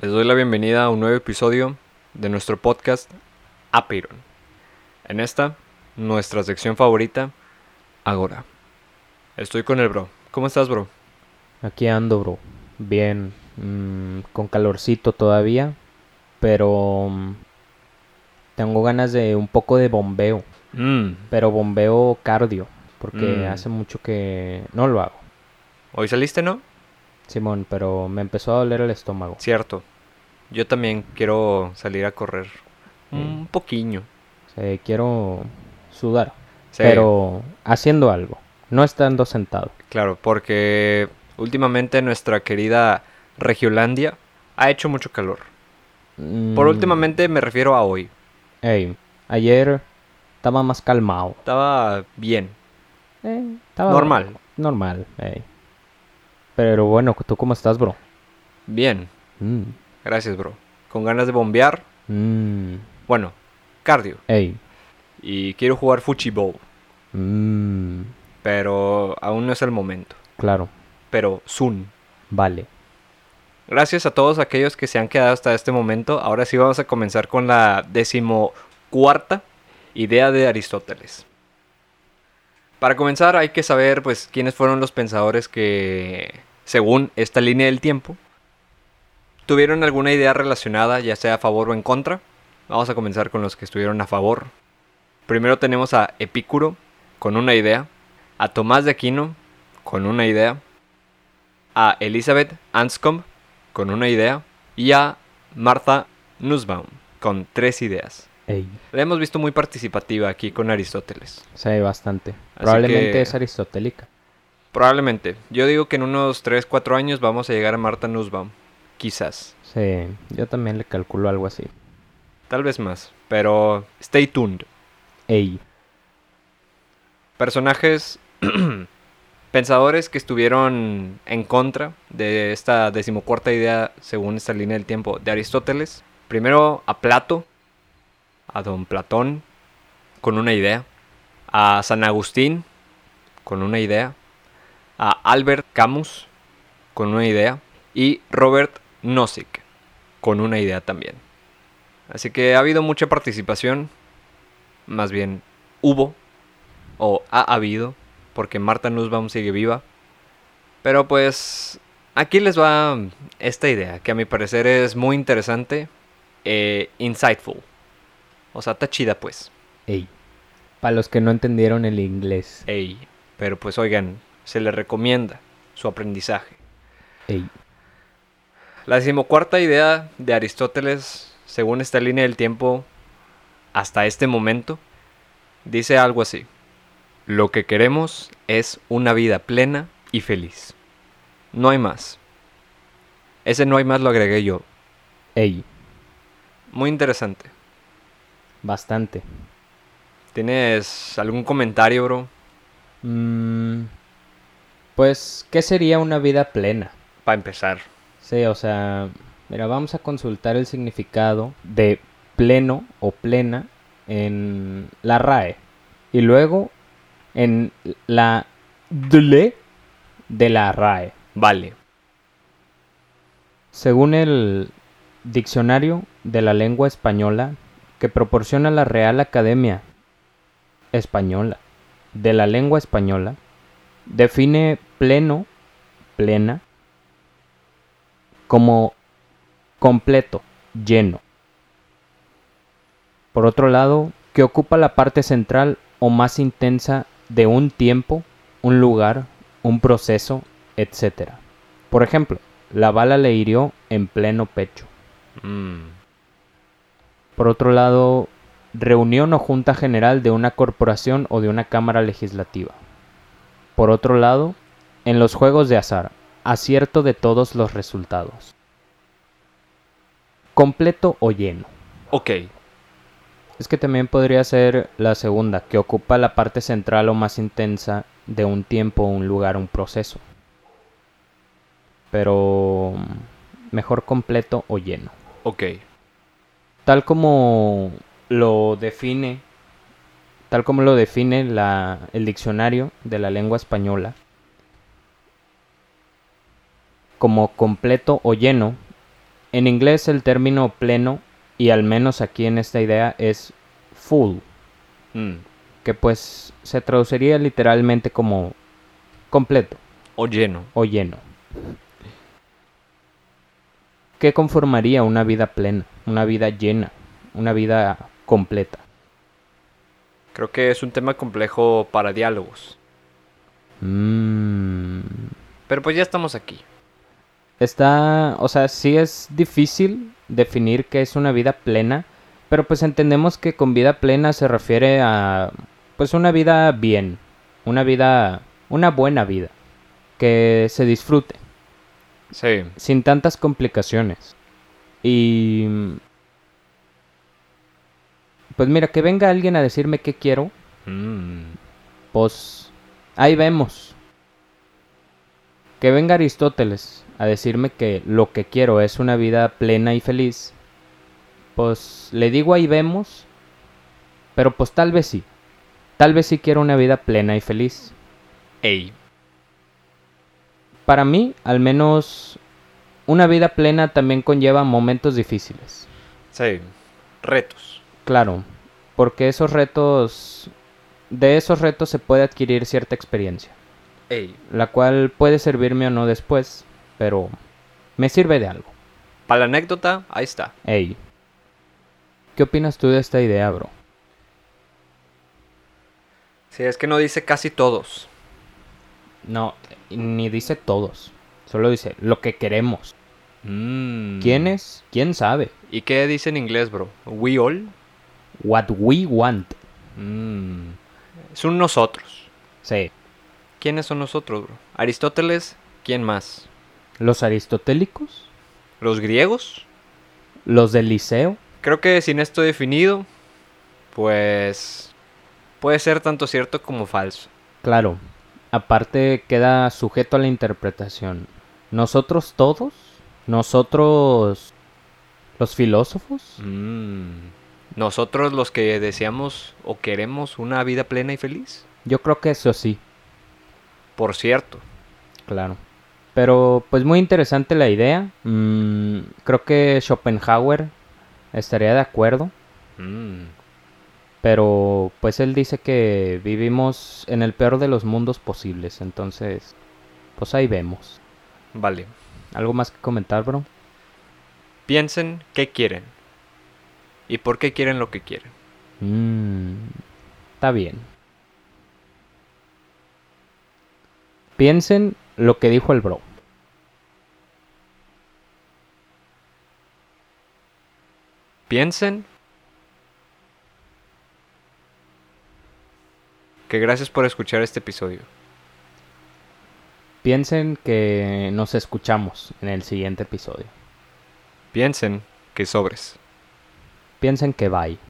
Les doy la bienvenida a un nuevo episodio de nuestro podcast Apiron. En esta, nuestra sección favorita, Agora. Estoy con el bro. ¿Cómo estás, bro? Aquí ando, bro. Bien. mm, con calorcito todavía. Pero... mm, tengo ganas de un poco de bombeo. Mm, Pero bombeo cardio. Porque Mm. hace mucho que no lo hago. ¿Hoy saliste, no? Simón, pero me empezó a doler el estómago. Cierto. Yo también quiero salir a correr. Mm. Un poquillo. O sea, quiero sudar. Sí, Pero haciendo algo. No estando sentado. Claro, porque últimamente nuestra querida Regiolandia ha hecho mucho calor. Por Mm, últimamente me refiero a hoy. ey, ayer estaba más calmado. Estaba bien. Eh, estaba Normal. Normal, ey. Pero bueno, ¿tú cómo estás, bro? Bien. Mm, Gracias, bro. Con ganas de bombear. mm, Bueno, cardio. ey. Y quiero jugar Fuchibol. mm, Pero aún no es el momento. claro, Pero soon. vale. Gracias a todos aquellos que se han quedado hasta este momento. Ahora sí vamos a comenzar con la decimocuarta idea de Aristóteles. Para comenzar hay que saber pues quiénes fueron los pensadores que, según esta línea del tiempo, tuvieron alguna idea relacionada, ya sea a favor o en contra. Vamos a comenzar con los que estuvieron a favor. Primero tenemos a Epicuro con una idea, a Tomás de Aquino con una idea, a Elizabeth Anscombe con una idea y a Martha Nussbaum con tres ideas. Ey, La hemos visto muy participativa aquí con Aristóteles. sí, bastante. Así Probablemente que- es aristotélica. Probablemente. Yo digo que en unos 3-4 años vamos a llegar a Martha Nussbaum. Quizás. Sí, yo también le calculo algo así. Tal vez más. Pero stay tuned. Ey, Personajes pensadores que estuvieron en contra de esta decimocuarta idea según esta línea del tiempo de Aristóteles. Primero a Plato, a don Platón con una idea, a San Agustín con una idea, a Albert Camus con una idea y Robert Nozick con una idea también. Así que ha habido mucha participación, más bien hubo o ha habido, porque Marta Nussbaum sigue viva. Pero pues aquí les va esta idea, que a mi parecer es muy interesante, e insightful. O sea, está chida pues. ey. Para los que no entendieron el inglés. Ey, pero pues oigan, se les recomienda su aprendizaje. Ey, La decimocuarta idea de Aristóteles, según esta línea del tiempo, hasta este momento, dice algo así. Lo que queremos es una vida plena y feliz. No hay más. Ese no hay más lo agregué yo. ey, Muy interesante. bastante. ¿Tienes algún comentario, bro? Mm, pues, ¿qué sería una vida plena? Para empezar. Sí, o sea, mira, vamos a consultar el significado de pleno o plena en la RAE. Y luego en la DLE de la RAE. Vale. Según el Diccionario de la Lengua Española que proporciona la Real Academia Española de la Lengua Española, define pleno, plena, como completo, lleno. Por otro lado, que ocupa la parte central o más intensa de un tiempo, un lugar, un proceso, etc. Por ejemplo, la bala le hirió en pleno pecho. Mm, Por otro lado, reunión o junta general de una corporación o de una cámara legislativa. Por otro lado, en los juegos de azar, acierto de todos los resultados. Completo o lleno. Ok. Es que también podría ser la segunda, que ocupa la parte central o más intensa de un tiempo, un lugar, un proceso. Pero mm, mejor completo o lleno. Ok. Tal como lo define, tal como lo define la- el diccionario de la lengua española, como completo o lleno en inglés el término pleno, y al menos aquí en esta idea, es full, Mm. que pues se traduciría literalmente como completo O lleno. o lleno. ¿Qué conformaría una vida plena, una vida llena, una vida completa? Creo que es un tema complejo para diálogos. Mm, Pero pues ya estamos aquí. Está, o sea, sí es difícil definir qué es una vida plena, pero pues entendemos que con vida plena se refiere a, pues una vida bien, una vida, una buena vida, que se disfrute, Sí. sin tantas complicaciones. Y, pues mira, que venga alguien a decirme qué quiero, Mm. pues ahí vemos. Que venga Aristóteles a decirme que lo que quiero es una vida plena y feliz, pues le digo ahí vemos, pero pues tal vez sí. Tal vez sí quiero una vida plena y feliz. Ey. Para mí, al menos, una vida plena también conlleva momentos difíciles. Sí. Retos. Claro, porque esos retos, de esos retos se puede adquirir cierta experiencia. Ey. la cual puede servirme o no después, pero me sirve de algo. Para la anécdota, ahí está. Ey, ¿qué opinas tú de esta idea, bro? Sí, es que no dice casi todos. No, ni dice todos, solo dice lo que queremos. Mm. ¿Quiénes? ¿Quién sabe? ¿Y qué dice en inglés, bro? ¿We all? What we want. Mm. Es un nosotros. Sí, ¿Quiénes son nosotros, bro? Aristóteles, ¿quién más? los aristotélicos, ¿Los griegos? los del liceo, Creo que sin esto definido, pues puede ser tanto cierto como falso. claro. Aparte queda sujeto a la interpretación. Nosotros todos, nosotros los filósofos, Mm. Nosotros los que deseamos o queremos una vida plena y feliz. yo creo que eso sí. Por cierto. Claro. Pero pues muy interesante la idea. Mm, creo que Schopenhauer estaría de acuerdo. Mm. Pero pues él dice que vivimos en el peor de los mundos posibles. Entonces, pues ahí vemos. Vale. ¿Algo más que comentar, bro? Piensen qué quieren. ¿Y por qué quieren lo que quieren? Mm, está bien. Piensen lo que dijo el bro. Piensen que gracias por escuchar este episodio. Piensen que nos escuchamos en el siguiente episodio. Piensen que sobres. Piensen que bye.